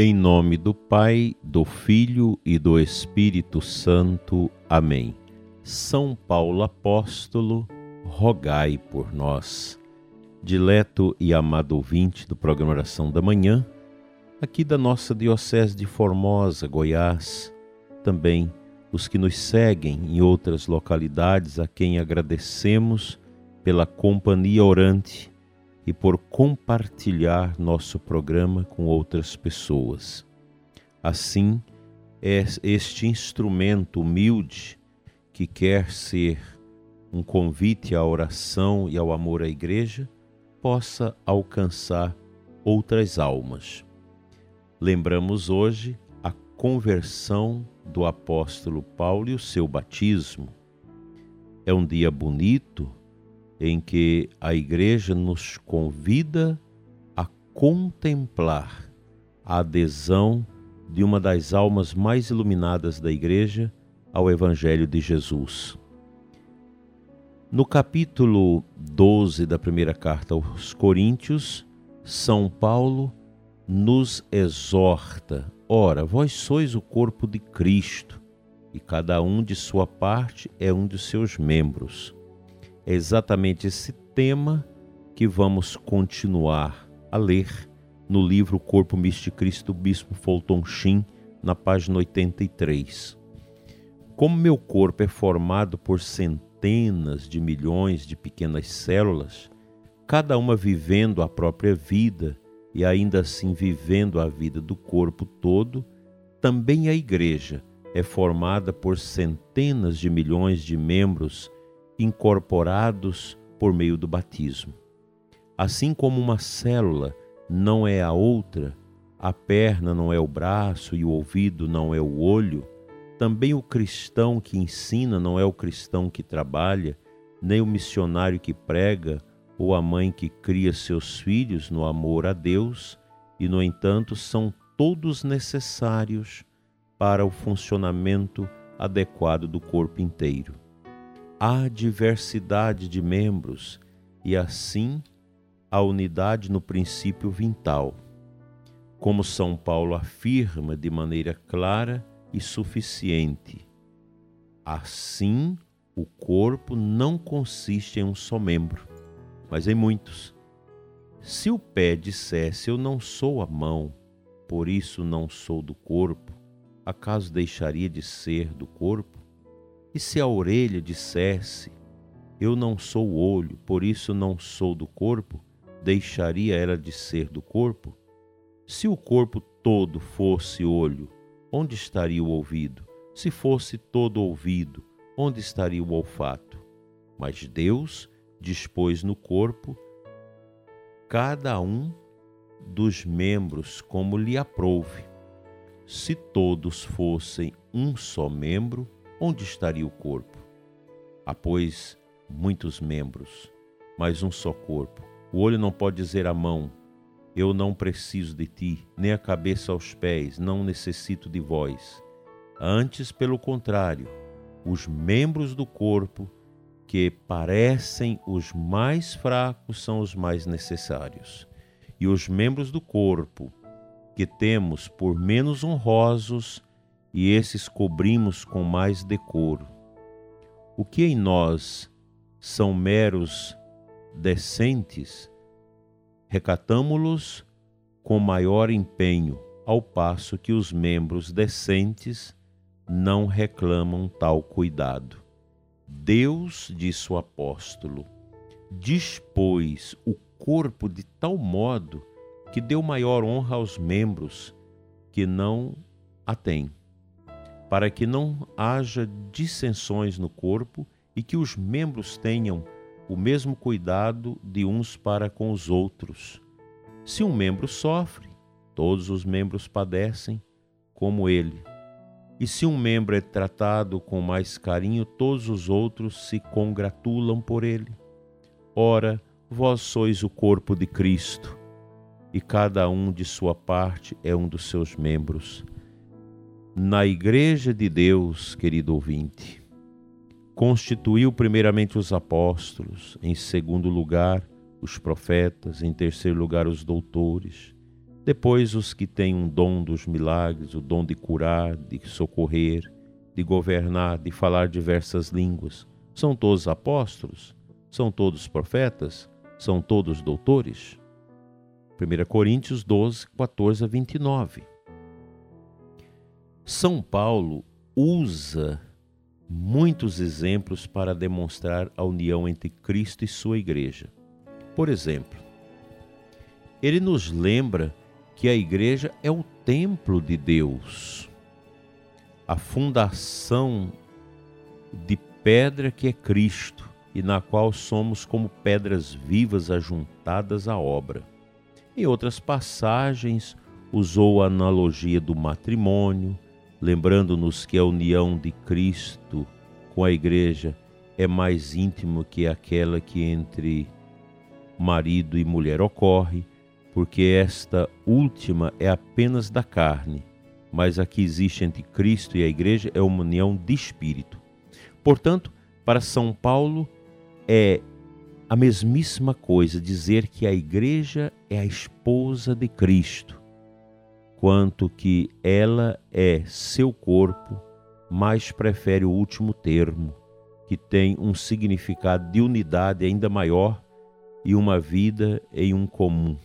Em nome do Pai, do Filho e do Espírito Santo. Amém. São Paulo Apóstolo, rogai por nós. Dileto e amado ouvinte do programa Oração da Manhã, aqui da nossa Diocese de Formosa, Goiás, também os que nos seguem em outras localidades, a quem agradecemos pela companhia orante e por compartilhar nosso programa com outras pessoas. Assim, é este instrumento humilde que quer ser um convite à oração e ao amor à Igreja possa alcançar outras almas. Lembramos hoje a conversão do apóstolo Paulo e o seu batismo. É um dia bonito em que a Igreja nos convida a contemplar a adesão de uma das almas mais iluminadas da Igreja ao Evangelho de Jesus. No capítulo 12 da primeira carta aos Coríntios, São Paulo nos exorta: Ora, vós sois o corpo de Cristo, e cada um de sua parte é um de seus membros. É exatamente esse tema que vamos continuar a ler no livro Corpo Místico Cristo, do Bispo Fulton Sheen, na página 83. Como meu corpo é formado por centenas de milhões de pequenas células, cada uma vivendo a própria vida e ainda assim vivendo a vida do corpo todo, também a Igreja é formada por centenas de milhões de membros incorporados por meio do batismo. Assim como uma célula não é a outra, a perna não é o braço e o ouvido não é o olho, também o cristão que ensina não é o cristão que trabalha, nem o missionário que prega ou a mãe que cria seus filhos no amor a Deus, e no entanto são todos necessários para o funcionamento adequado do corpo inteiro há diversidade de membros e assim a unidade no princípio vital. Como São Paulo afirma de maneira clara e suficiente, assim o corpo não consiste em um só membro, mas em muitos. Se o pé dissesse eu não sou a mão, por isso não sou do corpo, acaso deixaria de ser do corpo? E se a orelha dissesse: Eu não sou o olho, por isso não sou do corpo, deixaria ela de ser do corpo? Se o corpo todo fosse olho, onde estaria o ouvido? Se fosse todo ouvido, onde estaria o olfato? Mas Deus dispôs no corpo cada um dos membros como lhe aprouve. Se todos fossem um só membro, onde estaria o corpo? Há, pois, muitos membros, mas um só corpo. O olho não pode dizer à mão: Eu não preciso de ti, nem a cabeça aos pés, não necessito de vós. Antes, pelo contrário, os membros do corpo que parecem os mais fracos são os mais necessários. E os membros do corpo que temos por menos honrosos e esses cobrimos com mais decoro. O que em nós são meros decentes, recatamo-los com maior empenho, ao passo que os membros decentes não reclamam tal cuidado. Deus, disse o apóstolo, dispôs o corpo de tal modo que deu maior honra aos membros que não a têm para que não haja dissensões no corpo e que os membros tenham o mesmo cuidado de uns para com os outros. Se um membro sofre, todos os membros padecem como ele. E se um membro é tratado com mais carinho, todos os outros se congratulam por ele. Ora, vós sois o corpo de Cristo, e cada um de sua parte é um dos seus membros na Igreja de Deus, querido ouvinte, constituiu primeiramente os apóstolos, em segundo lugar, os profetas, em terceiro lugar, os doutores, Depois, os que têm um dom dos milagres, o dom de curar, de socorrer, de governar, de falar diversas línguas. São todos apóstolos? São todos profetas? São todos doutores? 1 Coríntios 12, 14 a 29. São Paulo usa muitos exemplos para demonstrar a união entre Cristo e sua igreja. Por exemplo, ele nos lembra que a igreja é o templo de Deus, a fundação de pedra que é Cristo e na qual somos como pedras vivas ajuntadas à obra. Em outras passagens, usou a analogia do matrimônio, lembrando-nos que a união de Cristo com a igreja é mais íntima que aquela que entre marido e mulher ocorre porque esta última é apenas da carne, mas a que existe entre Cristo e a igreja é uma união de espírito. Portanto, para São Paulo é a mesmíssima coisa dizer que a igreja é a esposa de Cristo, quanto que ela é seu corpo, mas prefere o último termo, que tem um significado de unidade ainda maior e uma vida em um comum.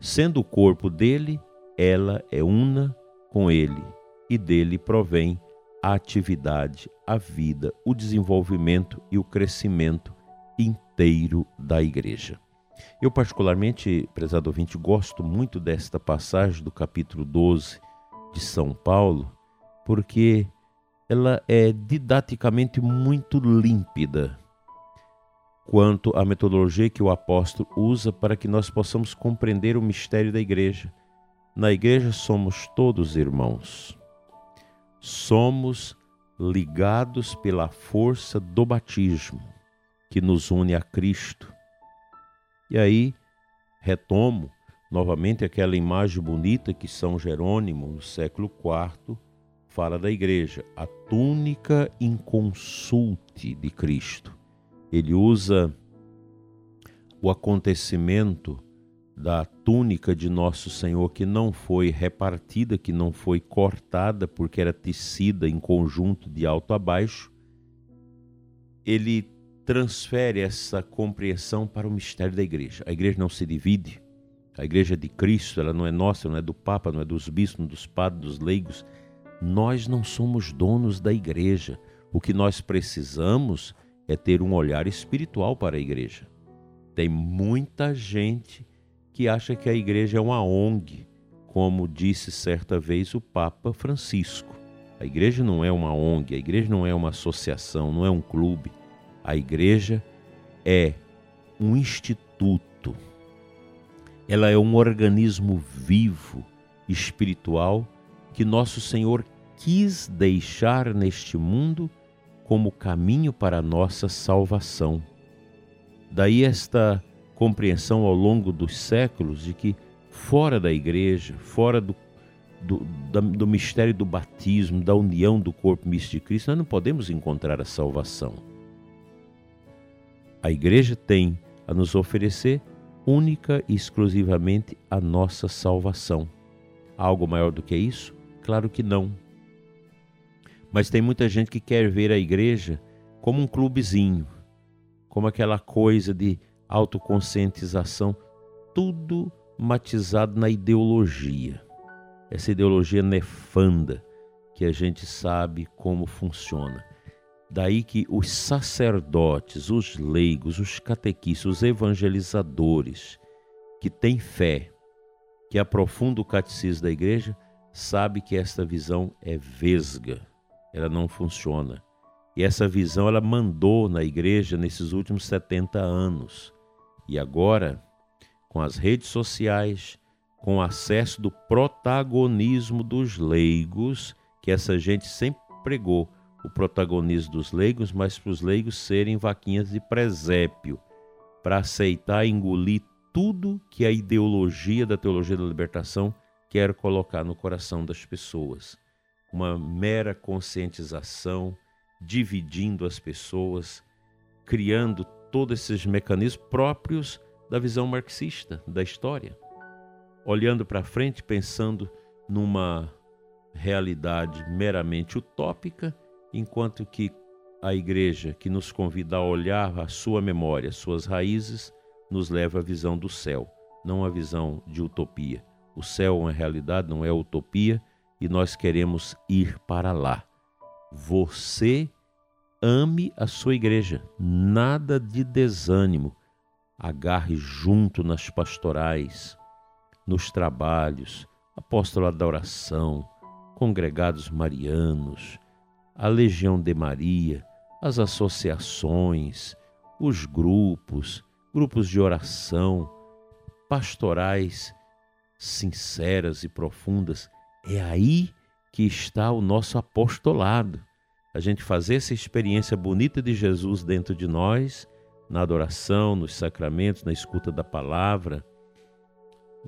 Sendo o corpo dele, ela é una com ele, e dele provém a atividade, a vida, o desenvolvimento e o crescimento inteiro da igreja. Eu, particularmente, prezado ouvinte, gosto muito desta passagem do capítulo 12 de São Paulo, porque ela é didaticamente muito límpida quanto à metodologia que o apóstolo usa para que nós possamos compreender o mistério da igreja. Na igreja somos todos irmãos. Somos ligados pela força do batismo que nos une a Cristo. E aí retomo novamente aquela imagem bonita que São Jerônimo, no século IV, fala da igreja, a túnica inconsulte de Cristo. Ele usa o acontecimento da túnica de nosso Senhor que não foi repartida, que não foi cortada, porque era tecida em conjunto de alto a baixo, ele transfere essa compreensão para o mistério da igreja. A igreja não se divide. A igreja é de Cristo, ela não é nossa, não é do Papa, não é dos bispos, dos padres, dos leigos. Nós não somos donos da igreja. O que nós precisamos é ter um olhar espiritual para a igreja. Tem muita gente que acha que a igreja é uma ONG, como disse certa vez o Papa Francisco. A igreja não é uma ONG, a igreja não é uma associação, não é um clube. A igreja é um instituto. Ela é um organismo vivo, espiritual, que nosso Senhor quis deixar neste mundo como caminho para a nossa salvação. Daí esta compreensão ao longo dos séculos de que fora da igreja, fora do, do, do mistério do batismo, da união do corpo místico de Cristo, nós não podemos encontrar a salvação. A igreja tem a nos oferecer única e exclusivamente a nossa salvação. Algo maior do que isso? Claro que não. Mas tem muita gente que quer ver a igreja como um clubezinho, como aquela coisa de autoconscientização, tudo matizado na ideologia. Essa ideologia nefanda que a gente sabe como funciona. Daí que os sacerdotes, os leigos, os catequistas, os evangelizadores que têm fé, que aprofundam o catecismo da igreja, sabe que esta visão é vesga, ela não funciona. E essa visão ela mandou na igreja nesses últimos 70 anos. E agora, com as redes sociais, com o acesso do protagonismo dos leigos, que essa gente sempre pregou o protagonismo dos leigos, mas para os leigos serem vaquinhas de presépio, para aceitar e engolir tudo que a ideologia da teologia da libertação quer colocar no coração das pessoas uma mera conscientização, dividindo as pessoas, criando todos esses mecanismos próprios da visão marxista da história. olhando para frente, pensando numa realidade meramente utópica, enquanto que a igreja que nos convida a olhar a sua memória, suas raízes, nos leva à visão do céu, não à visão de utopia. O céu é uma realidade, não é utopia, e nós queremos ir para lá. Você ame a sua igreja, nada de desânimo. Agarre junto nas pastorais, nos trabalhos, apóstolo da oração, congregados marianos, a Legião de Maria, as associações, os grupos, grupos de oração, pastorais sinceras e profundas. É aí que está o nosso apostolado. A gente fazer essa experiência bonita de Jesus dentro de nós, na adoração, nos sacramentos, na escuta da palavra,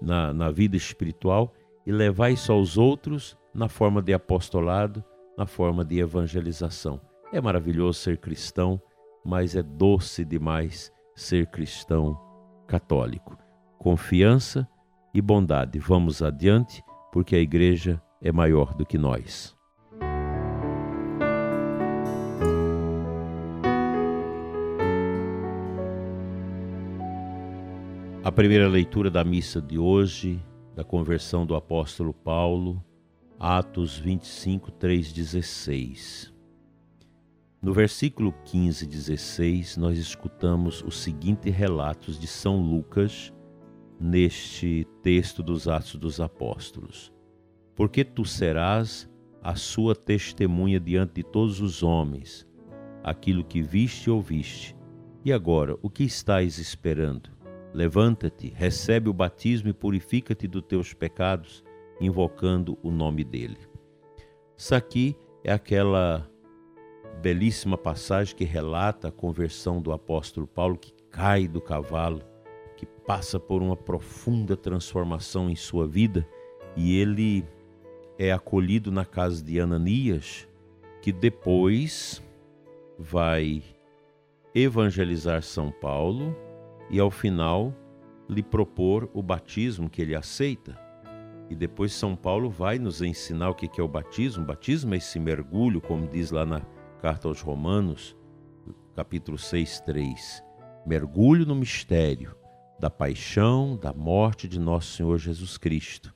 na, na vida espiritual e levar isso aos outros na forma de apostolado, na forma de evangelização. É maravilhoso ser cristão, mas é doce demais ser cristão católico. Confiança e bondade. Vamos adiante, porque a igreja é maior do que nós. A primeira leitura da missa de hoje, da conversão do apóstolo Paulo, Atos 25, 3, 16. No versículo 15 e 16, nós escutamos os seguintes relatos de São Lucas neste texto dos Atos dos Apóstolos. Porque tu serás a sua testemunha diante de todos os homens, aquilo que viste e ouviste. E agora, o que estás esperando? Levanta-te, recebe o batismo e purifica-te dos teus pecados, invocando o nome dele. Isso aqui é aquela belíssima passagem que relata a conversão do apóstolo Paulo, que cai do cavalo, que passa por uma profunda transformação em sua vida e ele é acolhido na casa de Ananias, que depois vai evangelizar São Paulo e ao final lhe propor o batismo que ele aceita. E depois São Paulo vai nos ensinar o que é o batismo. O batismo é esse mergulho, como diz lá na Carta aos Romanos, capítulo 6, 3. Mergulho no mistério da paixão, da morte de nosso Senhor Jesus Cristo.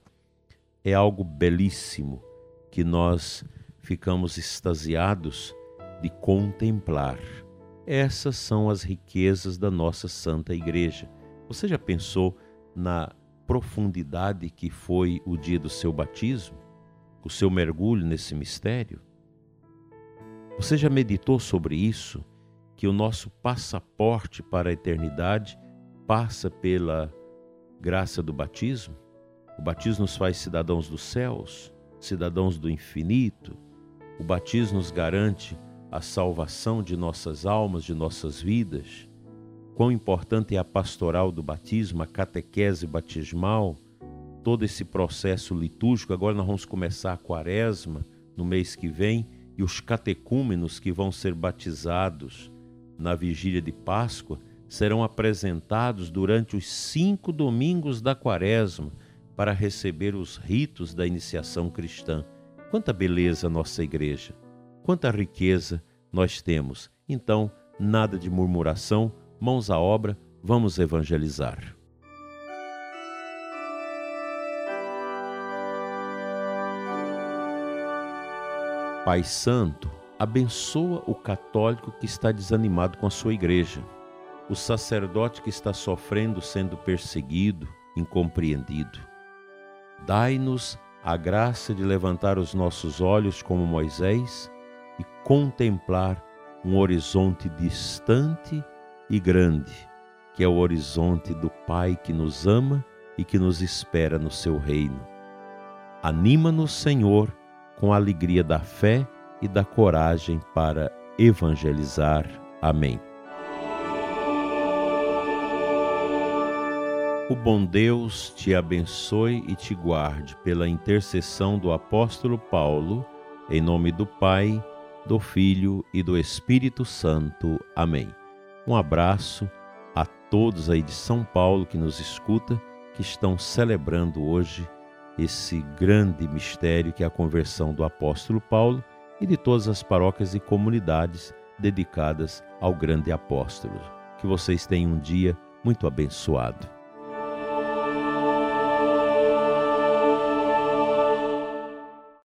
É algo belíssimo que nós ficamos extasiados de contemplar. Essas são as riquezas da nossa Santa Igreja. Você já pensou na profundidade que foi o dia do seu batismo? O seu mergulho nesse mistério? Você já meditou sobre isso? Que o nosso passaporte para a eternidade passa pela graça do batismo? O batismo nos faz cidadãos dos céus, cidadãos do infinito. O batismo nos garante a salvação de nossas almas, de nossas vidas. Quão importante é a pastoral do batismo, a catequese batismal, todo esse processo litúrgico. Agora nós vamos começar a quaresma no mês que vem e os catecúmenos que vão ser batizados na vigília de Páscoa serão apresentados durante os cinco domingos da quaresma para receber os ritos da iniciação cristã. Quanta beleza nossa igreja, quanta riqueza nós temos. Então, nada de murmuração, mãos à obra, vamos evangelizar. Pai Santo, abençoa o católico que está desanimado com a sua igreja, o sacerdote que está sofrendo, sendo perseguido, incompreendido. Dai-nos a graça de levantar os nossos olhos como Moisés e contemplar um horizonte distante e grande, que é o horizonte do Pai que nos ama e que nos espera no seu reino. Anima-nos, Senhor, com a alegria da fé e da coragem para evangelizar. Amém. O bom Deus te abençoe e te guarde pela intercessão do apóstolo Paulo, em nome do Pai, do Filho e do Espírito Santo. Amém. Um abraço a todos aí de São Paulo que nos escuta que estão celebrando hoje esse grande mistério que é a conversão do apóstolo Paulo e de todas as paróquias e comunidades dedicadas ao grande apóstolo. Que vocês tenham um dia muito abençoado.